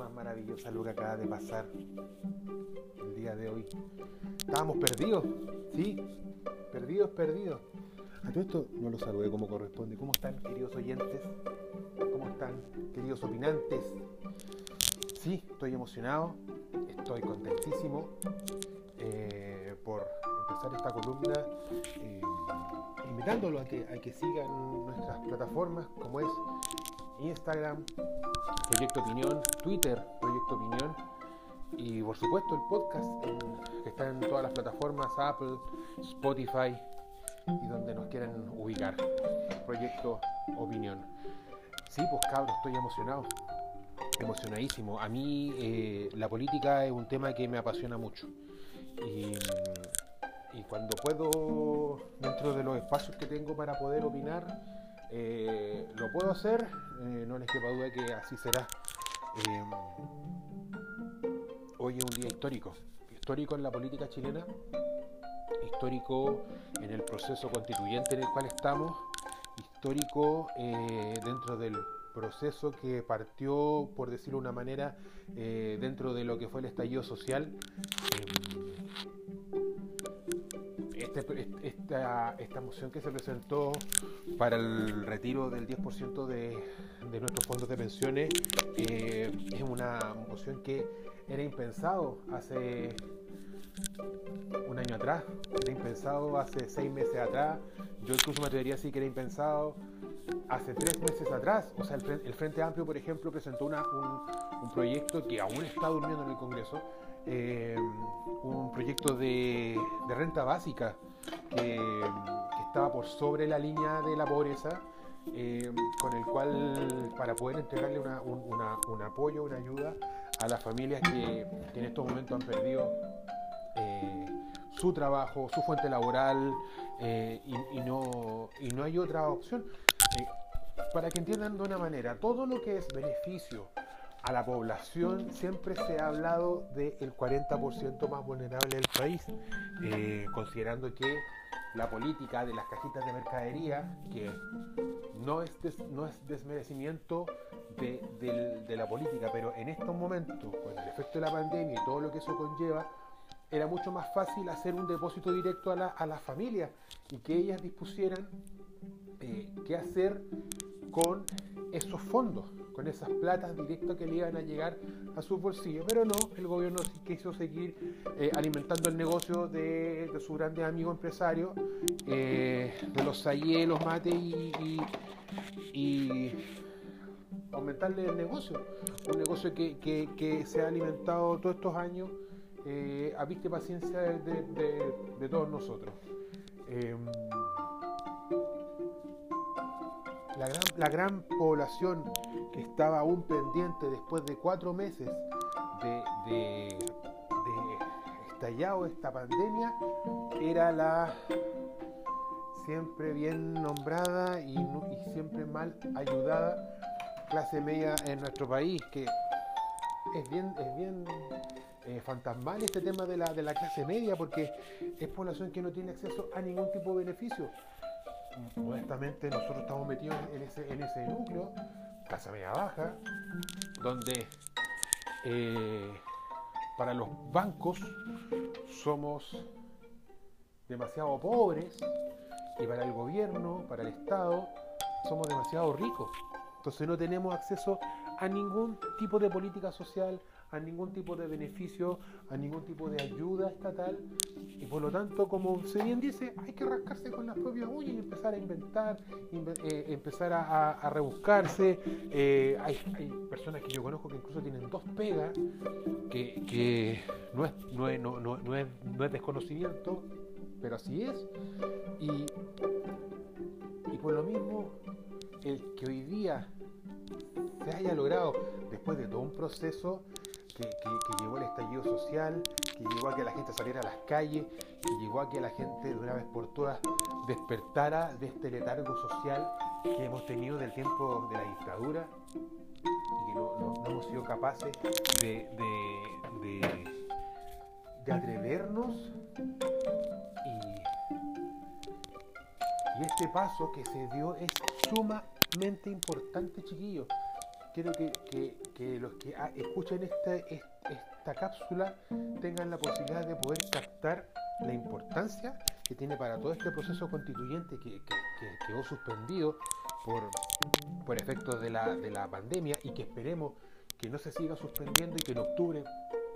más maravillosa lo que acaba de pasar el día de hoy. Estábamos perdidos, sí, perdidos, perdidos. A todo esto no lo saludé como corresponde. ¿Cómo están, queridos oyentes? ¿Cómo están, queridos opinantes? Sí, estoy emocionado, estoy contentísimo eh, por empezar esta columna, eh, invitándolo a que, a que sigan nuestras plataformas como es Instagram, Proyecto Opinión, Twitter, Proyecto Opinión y por supuesto el podcast que está en todas las plataformas, Apple, Spotify y donde nos quieran ubicar. Proyecto Opinión. Sí, pues cabros, estoy emocionado, emocionadísimo. A mí eh, la política es un tema que me apasiona mucho. Y, y cuando puedo, dentro de los espacios que tengo para poder opinar, eh, lo puedo hacer, eh, no les quepa duda que así será. Eh, hoy es un día histórico, histórico en la política chilena, histórico en el proceso constituyente en el cual estamos, histórico dentro del proceso que partió, por decirlo de una manera, dentro de lo que fue el estallido social. Este, esta, esta, moción que se presentó para el retiro del 10% de, de, nuestros fondos de pensiones eh, es una moción que era impensado hace un año atrás, era impensado hace seis meses atrás, yo incluso me atrevería a decir que era impensado hace tres meses atrás, o sea, el, Frente Amplio, por ejemplo, presentó una, un, un proyecto que aún está durmiendo en el Congreso, eh, un proyecto de, renta básica que, estaba por sobre la línea de la pobreza, eh, con el cual para poder entregarle un, apoyo, una ayuda a las familias que, en estos momentos han perdido eh, su trabajo, su fuente laboral no, y no hay otra opción. para que entiendan de una manera, todo lo que es beneficio, a la población siempre se ha hablado del 40% más vulnerable del país, eh, considerando que la política de las cajitas de mercadería, que no es, desmerecimiento de, la política, pero en estos momentos, con el efecto de la pandemia y todo lo que eso conlleva, era mucho más fácil hacer un depósito directo a, la, a las familias y que ellas dispusieran eh, qué hacer con esos fondos con esas platas directas que le iban a llegar a sus bolsillos. Pero no, el gobierno quiso seguir eh, alimentando el negocio de, su grande amigo empresario, eh, de los Sayé, los Mate y, aumentarle el negocio. Un negocio que, se ha alimentado todos estos años eh, a vista y paciencia de, todos nosotros. La gran, población que estaba aún pendiente después de cuatro meses de, estallado esta pandemia era la siempre bien nombrada y, siempre mal ayudada clase media en nuestro país, que es bien, es bien eh, fantasmal este tema de la, de la clase media, porque es población que no tiene acceso a ningún tipo de beneficio honestamente nosotros estamos metidos en ese, en ese núcleo, casa media baja, donde eh, para los bancos somos demasiado pobres y para el gobierno, para el Estado, somos demasiado ricos. Entonces no tenemos acceso a ningún tipo de política social, a ningún tipo de beneficio, a ningún tipo de ayuda estatal y por lo tanto, como se bien dice, hay que rascarse con las propias uñas y empezar a inventar, eh, empezar a, rebuscarse. Eh, hay, personas que yo conozco que incluso tienen dos pegas, que, no, es, no, es, no, es, desconocimiento, pero así es. Y, y por lo mismo, el que hoy día se haya logrado, después de todo un proceso, que, llevó el estallido social, que llevó a que la gente saliera a las calles, que llevó a que la gente de una vez por todas despertara de este letargo social que hemos tenido del tiempo de la dictadura y que no, hemos sido capaces de, de, atrevernos. Y, y este paso que se dio es sumamente importante, chiquillos quiero que, que los que ah, escuchen este, esta cápsula tengan la posibilidad de poder captar la importancia que tiene para todo este proceso constituyente que, quedó suspendido por, por efectos de la, de la pandemia y que esperemos que no se siga suspendiendo y que en octubre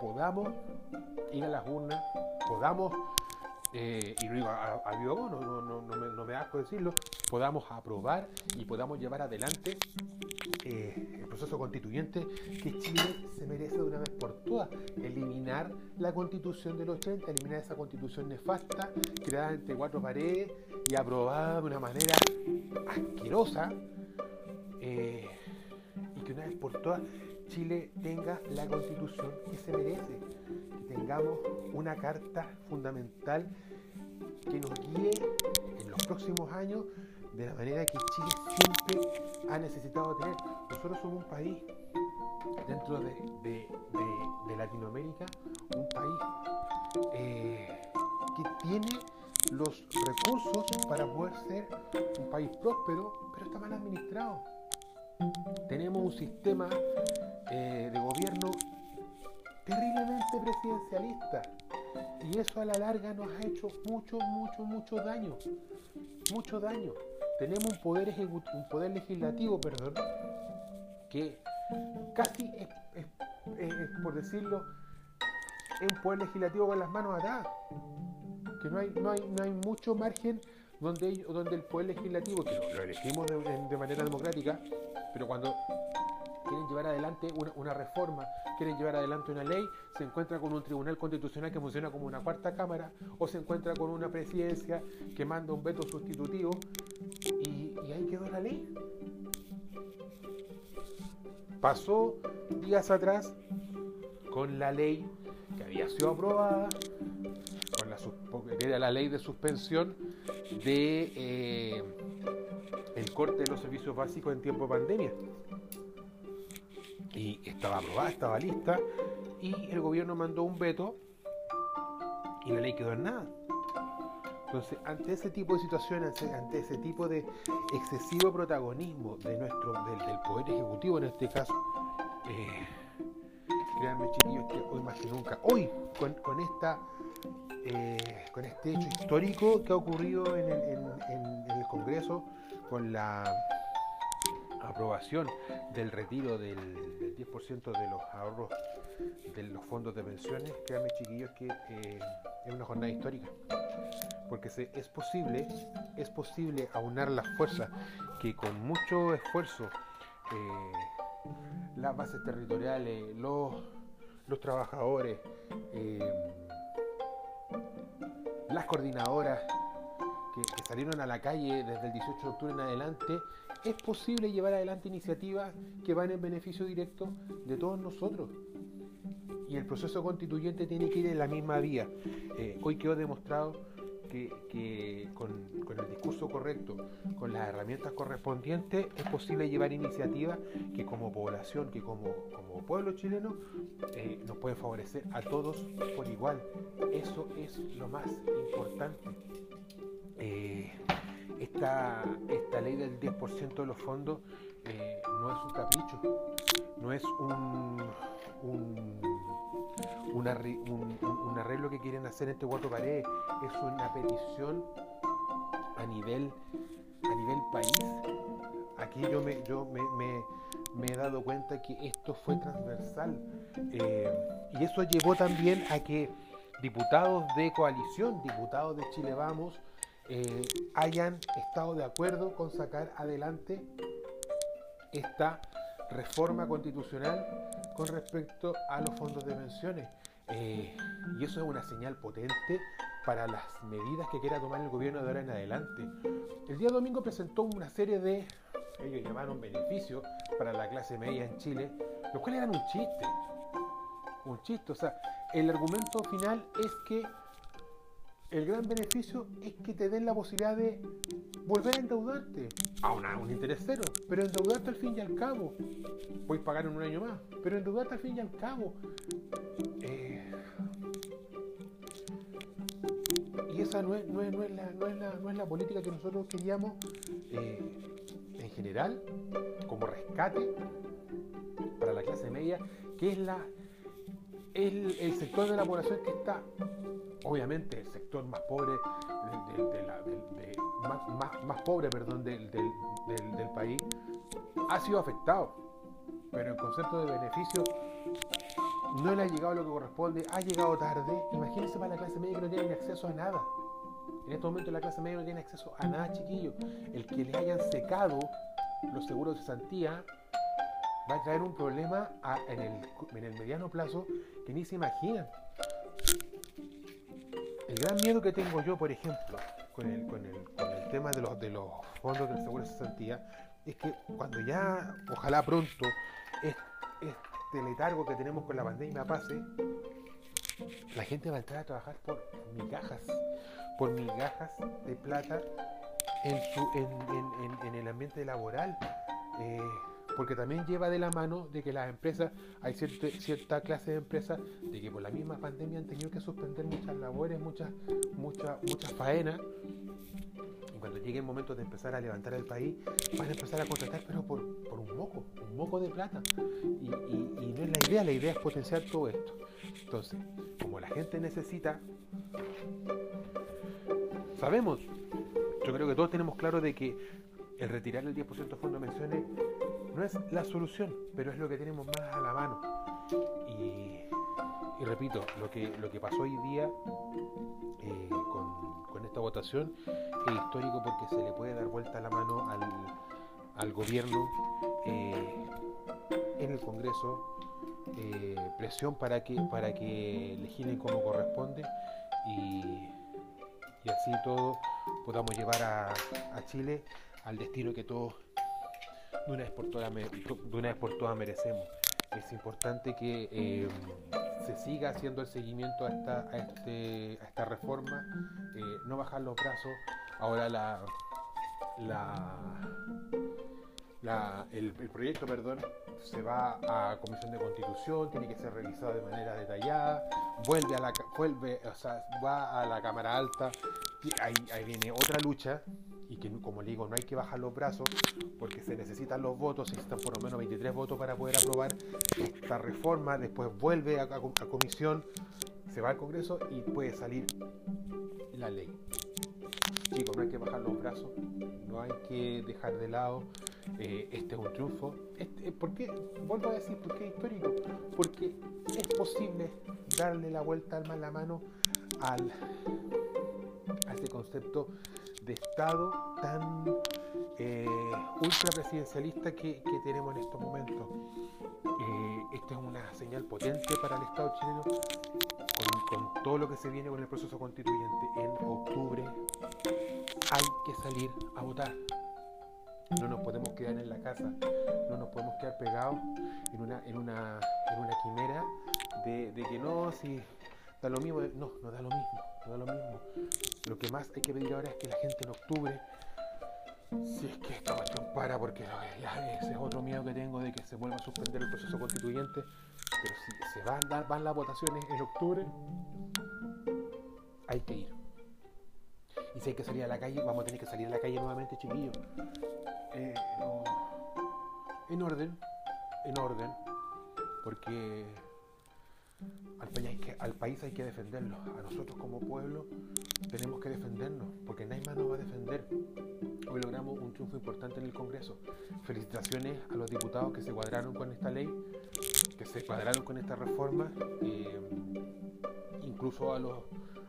podamos ir a las urnas, podamos, eh, y no a, a, no, no, no, me, no me asco decirlo, podamos aprobar y podamos llevar adelante eh, el proceso constituyente que Chile se merece de una vez por todas. Eliminar la constitución del 80, eliminar esa constitución nefasta, creada entre cuatro paredes y aprobada de una manera asquerosa. Eh, y que una vez por todas Chile tenga la constitución que se merece, que tengamos una carta fundamental que nos guíe en los próximos años de la manera que Chile siempre ha necesitado tener. Nosotros somos un país dentro de, Latinoamérica, un país eh, que tiene los recursos para poder ser un país próspero, pero está mal administrado. Tenemos un sistema eh, de gobierno terriblemente presidencialista y eso a la larga nos ha hecho mucho, mucho, mucho daño. Mucho daño tenemos un poder, un poder legislativo, perdón, que casi es, por decirlo, es un poder legislativo con las manos atadas. Que no hay, no hay, no hay mucho margen donde, donde el poder legislativo, que lo, elegimos de, manera democrática, pero cuando quieren llevar adelante una, reforma, quieren llevar adelante una ley, se encuentra con un tribunal constitucional que funciona como una cuarta cámara, o se encuentra con una presidencia que manda un veto sustitutivo, y, ahí quedó la ley. Pasó días atrás con la ley que había sido aprobada, con la, era la ley de suspensión de eh, el corte de los servicios básicos en tiempo de pandemia. Y estaba aprobada, estaba lista, y el gobierno mandó un veto y la ley quedó en nada. Entonces, ante ese tipo de situaciones, ante ese tipo de excesivo protagonismo de nuestro, del, Poder Ejecutivo en este caso, eh, créanme chiquillos que hoy más que nunca, hoy con, esta, eh, con este hecho histórico que ha ocurrido en el, Congreso, con la aprobación del retiro del, 10% de los ahorros de los fondos de pensiones, créanme chiquillos que eh, es una jornada histórica. Porque es posible, es posible aunar las fuerzas que con mucho esfuerzo eh, las bases territoriales, los, los trabajadores, las coordinadoras que, salieron a la calle desde el 18 de octubre en adelante, es posible llevar adelante iniciativas que van en beneficio directo de todos nosotros. Y el proceso constituyente tiene que ir en la misma vía. Eh, hoy quedó demostrado que, con, el discurso correcto, con las herramientas correspondientes, es posible llevar iniciativas que como población, que como, como pueblo chileno, eh, nos pueden favorecer a todos por igual. Eso es lo más importante. Eh, esta, esta ley del 10% de los fondos eh, no es un capricho, no es un un, arreglo que quieren hacer entre cuatro paredes, es una petición a nivel, a nivel país. Aquí yo me, yo me, he dado cuenta que esto fue transversal eh, y eso llevó también a que diputados de coalición, diputados de Chile Vamos, eh, hayan estado de acuerdo con sacar adelante esta reforma constitucional con respecto a los fondos de pensiones. Eh, y eso es una señal potente para las medidas que quiera tomar el gobierno de ahora en adelante. El día domingo presentó una serie de, ellos llamaron beneficios para la clase media en Chile, los cuales eran un chiste. Un chiste. O sea, el argumento final es que el gran beneficio es que te den la posibilidad de volver a endeudarte a un interés cero, pero endeudarte al fin y al cabo. Puedes pagar en un año más, pero endeudarte al fin y al cabo. No es, no, es, no, es la, no, es la, no es la política que nosotros queríamos eh, en general, como rescate para la clase media, que es la el, el sector de la población que está, obviamente, el sector más pobre, más, más, pobre perdón, del, del, del país, ha sido afectado. Pero el concepto de beneficio no le ha llegado lo que corresponde, ha llegado tarde. Imagínense para la clase media que no tiene acceso a nada. En este momento la clase media no tiene acceso a nada, chiquillo. El que le hayan secado los seguros de cesantía va a traer un problema en, el, mediano plazo que ni se imaginan. El gran miedo que tengo yo, por ejemplo, con el, tema de los, de los fondos del seguro de cesantía, es que cuando ya, ojalá pronto, este letargo que tenemos con la pandemia pase, la gente va a entrar a trabajar por migajas, por migajas de plata en, el ambiente laboral. Eh, porque también lleva de la mano de que las empresas, hay cierta, cierta clase de empresas de que por la misma pandemia han tenido que suspender muchas labores, muchas, muchas, muchas faenas. Cuando llegue el momento de empezar a levantar el país, van a empezar a contratar, pero por, un moco, un moco de plata. Y, no es la idea, la idea es potenciar todo esto. Entonces, como la gente necesita, sabemos, yo creo que todos tenemos claro de que el retirar el 10% de fondo de no es la solución, pero es lo que tenemos más a la mano. Repito, lo que, lo que pasó hoy día eh, con, esta votación es histórico porque se le puede dar vuelta la mano al, gobierno eh, en el Congreso, eh, presión para que, para que legislen como corresponde y, y así todo podamos llevar a, a Chile al destino que todos de una vez por todas, de una vez por todas merecemos. Es importante que se siga haciendo el seguimiento a esta, a este, a esta reforma, eh, no bajar los brazos. Ahora la, la, el, proyecto perdón, se va a Comisión de Constitución, tiene que ser revisado de manera detallada, vuelve a la vuelve, o sea, va a la Cámara Alta, ahí, ahí viene otra lucha y que como le digo no hay que bajar los brazos porque se necesitan los votos, se necesitan por lo menos 23 votos para poder aprobar esta reforma, después vuelve a, comisión, se va al Congreso y puede salir la ley. Chicos, no hay que bajar los brazos, no hay que dejar de lado, eh, este es un triunfo. Este, ¿Por qué? Vuelvo a decir, ¿por qué histórico? Porque es posible darle la vuelta al la mano al, concepto de Estado tan eh, ultrapresidencialista que, tenemos en estos momentos. Eh, esta es una señal potente para el Estado chileno con, todo lo que se viene con el proceso constituyente. En octubre hay que salir a votar. No nos podemos quedar en la casa, no nos podemos quedar pegados en una, en una, en una quimera de, de que no, si da lo mismo, no, no da lo mismo da lo mismo. Lo que más hay que pedir ahora es que la gente en octubre, si es que esta cuestión para, porque ese es otro miedo que tengo de que se vuelva a suspender el proceso constituyente, pero si se van, van las votaciones en octubre, hay que ir. Y si hay que salir a la calle, vamos a tener que salir a la calle nuevamente, chiquillos. Eh, en orden, en orden, porque al país, hay que, defenderlo. A nosotros como pueblo tenemos que defendernos, porque nadie más nos va a defender. Hoy logramos un triunfo importante en el Congreso. Felicitaciones a los diputados que se cuadraron con esta ley, que se cuadraron con esta reforma, eh, incluso a los,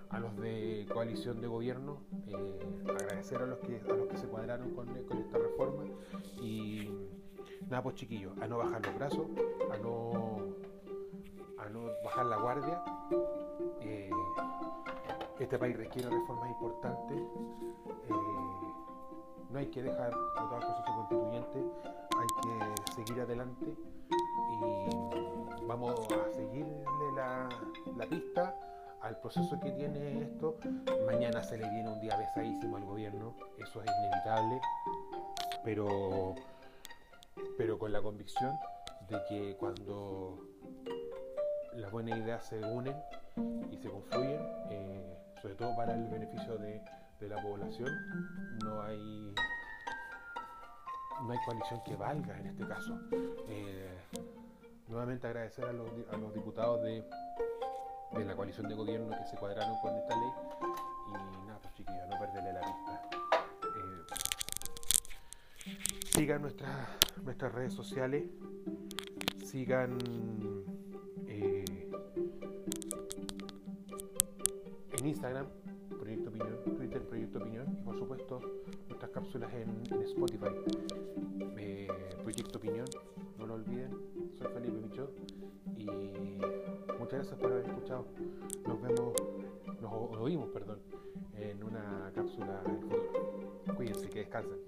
a los de coalición de gobierno, eh, agradecer a los, que, a los que se cuadraron con, con esta reforma y nada pues chiquillos, a no bajar los brazos, a no Eh, este país requiere reformas importantes. Eh, no hay que dejar todo el proceso constituyente, hay que seguir adelante y vamos a seguirle la, la pista al proceso que tiene esto. Mañana se le viene un día pesadísimo al gobierno, eso es inevitable, pero, pero con la convicción de que cuando buenas ideas se unen y se confluyen, eh, sobre todo para el beneficio de, la población. No hay no hay coalición que valga en este caso. Eh, nuevamente agradecer a los, a los diputados de, de, la coalición de gobierno que se cuadraron con esta ley y nada, pues chiquillos, no perderle la vista. Eh, sigan nuestras, nuestras redes sociales, sigan Instagram, Proyecto Opinión, Twitter, Proyecto Opinión y por supuesto nuestras cápsulas en, Spotify. Eh, Proyecto Opinión, no lo olviden, soy Felipe Michot y muchas gracias por haber escuchado. Nos vemos, nos oímos, perdón, en una cápsula del futuro. Cuídense, que descansen.